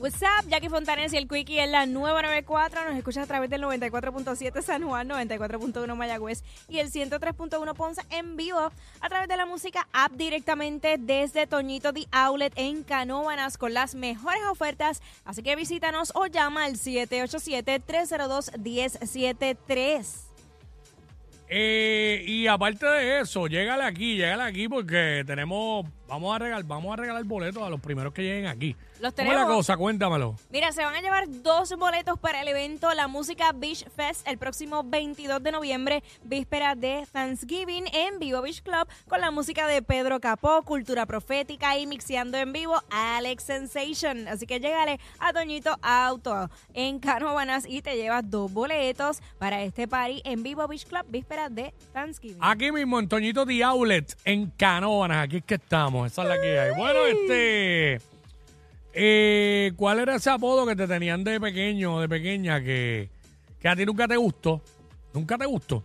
What's up, Jackie Fontanes y el Quickie en la 994. Nos escuchas a través del 94.7 San Juan, 94.1 Mayagüez y el 103.1 Ponce en vivo a través de la música app directamente desde Toñito The Outlet en Canóvanas con las mejores ofertas. Así que visítanos o llama al 787-302-1073. Eh, y aparte de eso, llégale aquí, llégale aquí porque tenemos, vamos a regalar, vamos a regalar boletos a los primeros que lleguen aquí. Los ¿Cómo es la tenemos. cosa? Cuéntamelo. Mira, se van a llevar dos boletos para el evento La Música Beach Fest el próximo 22 de noviembre, víspera de Thanksgiving en Vivo Beach Club con la música de Pedro Capó, Cultura Profética y mixeando en vivo Alex Sensation. Así que llégale a Toñito Auto en Canóvanas y te llevas dos boletos para este party en Vivo Beach Club, víspera de Thanksgiving. Aquí mismo en Toñito The Outlet, en Canóvanas, aquí es que estamos, esa es la que hay. Bueno, este, eh, ¿cuál era ese apodo que te tenían de pequeño o de pequeña que, que a ti nunca te gustó? ¿Nunca te gustó?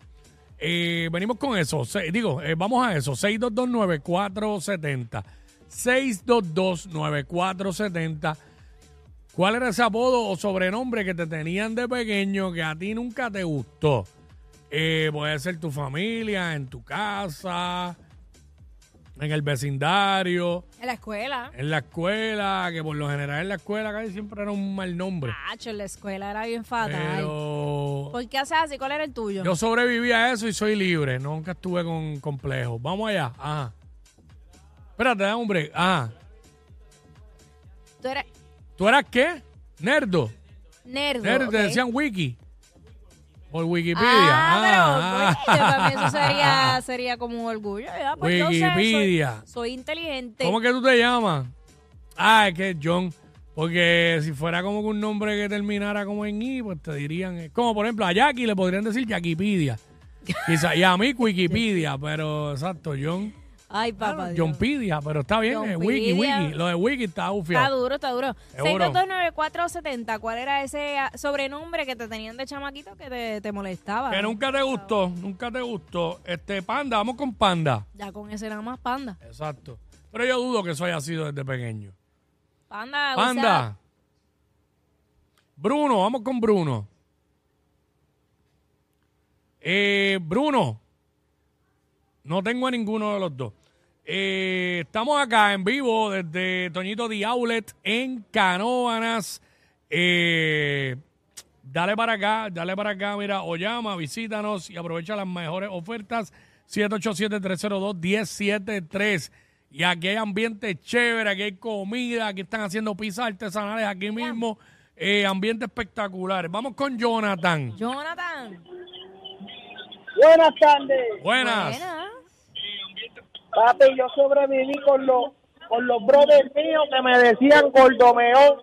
Eh, venimos con eso, digo, eh, vamos a eso, 6229470, 6229470. ¿Cuál era ese apodo o sobrenombre que te tenían de pequeño que a ti nunca te gustó? Puede ser tu familia, en tu casa, en el vecindario, En la escuela. en la escuela, que por lo general en la escuela casi siempre era un mal nombre. Hacho, en la escuela era bien fatal. Pero ¿Por qué haces así? ¿Cuál era el tuyo? yo sobreviví a eso y soy libre. Nunca estuve con complejos. Vamos allá. Ajá. Espérate, dame un break. Ajá. Tú eres ¿Tú eras qué? Nerdo. nerdo. Nerdo, te ok. decían wiki. Por Wikipedia. Ah, Ah, para mí eso sería, sería como un orgullo. ¿verdad? Pues yo sé, soy- Wikipedia. soy, inteligente. ¿Cómo que tú te llamas? Ah, es que es John. Porque si fuera como que un nombre que terminara como en I, pues te dirían. eh, Como por ejemplo a Jackie le podrían decir Jackipedia. Quizá, y a mí Wikipedia, pero exacto, John. Ay, papá. Dios. Johnpedia, pero está bien, eh, Wiki, Wiki. Lo de Wiki está Está bufiado. duro, está duro. Seguro. 6229470, ¿cuál era ese ah, sobrenombre que te tenían de chamaquito que te, te molestaba? Que nunca te gustó, nunca te gustó. Este, Panda, vamos con Panda. Ya con ese nada más panda. Exacto. Pero yo dudo que eso haya sido desde pequeño. Panda, Panda. Bruno, vamos con Bruno. Eh, Bruno. No tengo a ninguno de los dos. Eh, estamos acá en vivo desde Toñito The Outlet en Canóvanas. Eh, dale para acá, dale para acá, mira, o llama, visítanos y aprovecha las mejores ofertas. 787-302-1073. Y aquí hay ambiente chévere, aquí hay comida, aquí están haciendo pizzas artesanales aquí mismo. Eh, ambiente espectacular. Vamos con Jonathan. Jonathan. Buenas tardes. Buenas. Buena. Papi, yo sobreviví con los con los brothers míos que me decían gordomeón.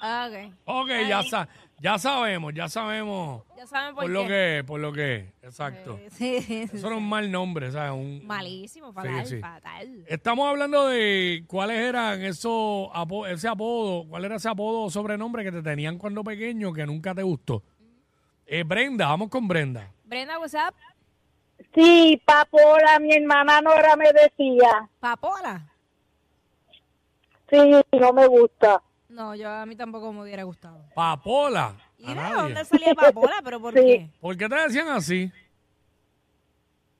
Ah, ok. Ok, ya, sa- ya sabemos, ya sabemos Ya saben por, por lo qué. que es, por lo que es. Exacto. Eh, sí, sí, Eso era un mal nombre, ¿sabes? Un, Malísimo, fatal, sí. fatal. Estamos hablando de cuáles eran esos apo- ese apodo, cuál era ese apodo o sobrenombre que te tenían cuando pequeño que nunca te gustó. Eh, Brenda, vamos con Brenda. Brenda, what's up? Sí, papola, mi hermana Nora me decía. Papola. Sí, no me gusta. No, yo a mí tampoco me hubiera gustado. Papola. ¿Y A de nadie. dónde salía Papola? ¿Pero por Sí. qué? ¿Por qué te decían así?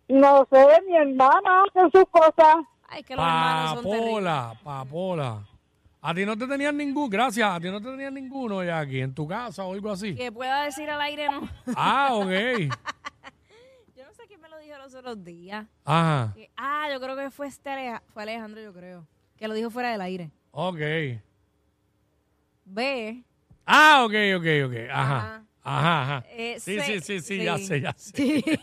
No sé, mi hermana hace sus cosas. Ay, que los hermanos son terribles. Papola, papola. A ti no te tenían ninguno, gracias, a ti no te tenían ninguno ya aquí en tu casa o algo así. Que pueda decir al aire, no. Ah, ok. Yo no sé quién me lo dijo los otros días. Ajá. Que- ah, yo creo que fue, este Aleja- fue Alejandro, yo creo. Que lo dijo fuera del aire. Ok. Ve. Ah, ok, ok, ok. Ajá. Ajá. Ajá, ajá. Eh, sí, se- sí, sí, sí, ya sí. sé, ya sé. Sí.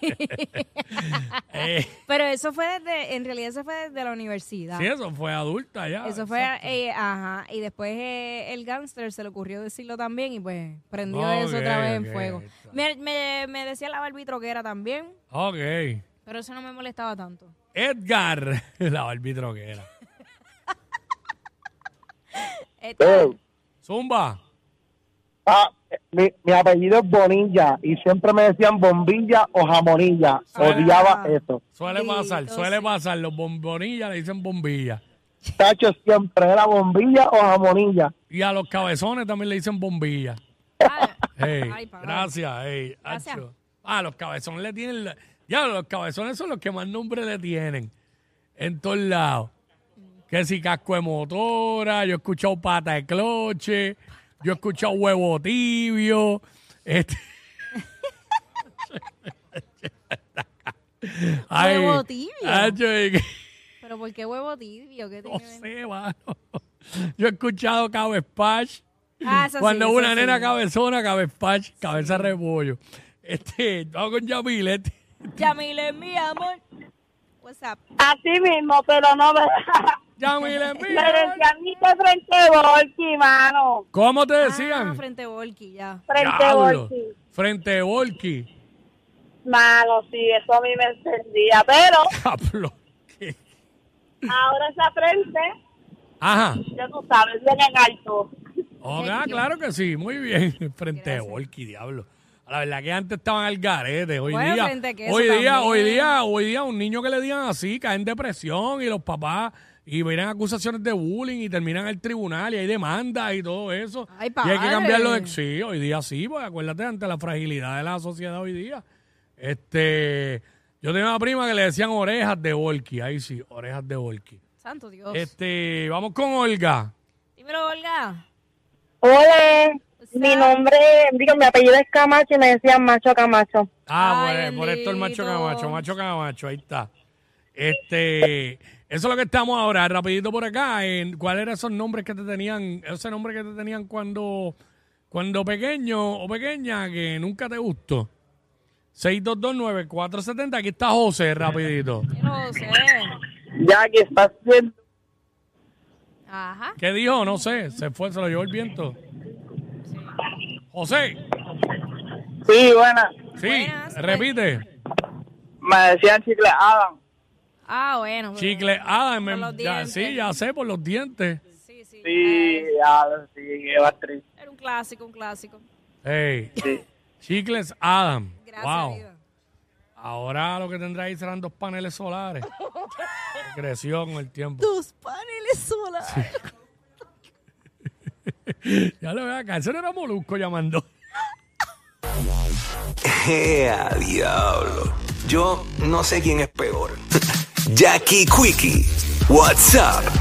Eh, Pero eso fue desde, en realidad eso fue desde la universidad. sí, eso fue adulta ya. Eso fue, exacto. eh, ajá, y después eh, el gángster se le ocurrió decirlo también y pues prendió eso otra vez ok, en fuego. está. Me, me, me decía la barbitroquera también, Ok. pero eso no me molestaba tanto. Edgar, la árbitro que era. Esta- Zumba. ah, mi, mi apellido es Bonilla y siempre me decían bombilla o jamonilla. Odiaba eso. Suele Bendito, pasar, suele pasar. Los bombonillas le dicen bombilla. Tacho siempre era bombilla o jamonilla. Y a los cabezones también le dicen bombilla. Ah, Ey, Ay, papá. gracias, ey, Gracias. acho. Ah, los cabezones le tienen. la- Ya, los cabezones son los que más nombre le tienen. En todos lados. Que si casco de motora, yo he escuchado pata de cloche, yo he escuchado huevo tibio. Este. Huevo tibio. Pero ¿por qué huevo tibio? ¿Qué no tiene que ver? sé, mano. Yo he escuchado cabespach. Ah, eso Cuando sí, una nena sí. cabezona, cabespach, cabeza de repollo. Este, vamos con Yamilet. Yamile, mi amor. What's up? Así mismo, pero no me... Me decían ni que frente Volky, mano. ¿Cómo te Ah, decían? frente Volky, ya. Frente Diablo. Volky. Frente Volky. Mano, sí, eso a mí me encendía. Pero Diablo. ¿Qué? ahora esa frente, Ajá. ya tú sabes, bien en alto. Oh, ah, claro que sí, muy bien. Frente a Gracias. Volky, diablo. La verdad que antes estaban al garete. Hoy Bueno, día, hoy día, también. hoy día, hoy día, un niño que le digan así cae en depresión y los papás y vienen acusaciones de bullying y terminan el tribunal y hay demandas y todo eso. Ay, y hay que cambiarlo de sí, hoy día sí, pues acuérdate ante la fragilidad de la sociedad hoy día. Este, yo tenía una prima que le decían orejas de Volky, ahí sí, orejas de Volky. Santo Dios. Este, vamos con Olga. Dímelo, Olga. Hola, mi nombre, digo, mi apellido es Camacho y me decían Macho Camacho. Ah, Ay, por, por esto el macho camacho, macho camacho, ahí está. Este, eso es lo que estamos ahora, rapidito por acá. En, ¿Cuáles eran esos nombres que te tenían, ese nombre que te tenían cuando, cuando pequeño o pequeña que nunca te gustó? 6229470, aquí está José, rapidito. Yo no sé. Ya que estás viendo. Ajá. ¿Qué dijo? No sé, se fue, se lo llevó el viento. José, Sí, buena. sí, Buenas, repite. Me decían chicle Adam. Ah, bueno. pero- Chicle Adam, Por los ya, dientes. sí, ya sé, por los dientes. Sí, sí. Sí, ya, sí, qué va triste. Era un clásico, un clásico. Hey, Sí. Chicles Adam. Gracias, wow. Ahora lo que tendrá ahí serán dos paneles solares. Creció con el tiempo. Tus paneles solares. Ya lo veo acá. Ese no era Molusco llamando. ¡Ea, diablo! Yo no sé quién es peor. Jackie Quickie, WhatsApp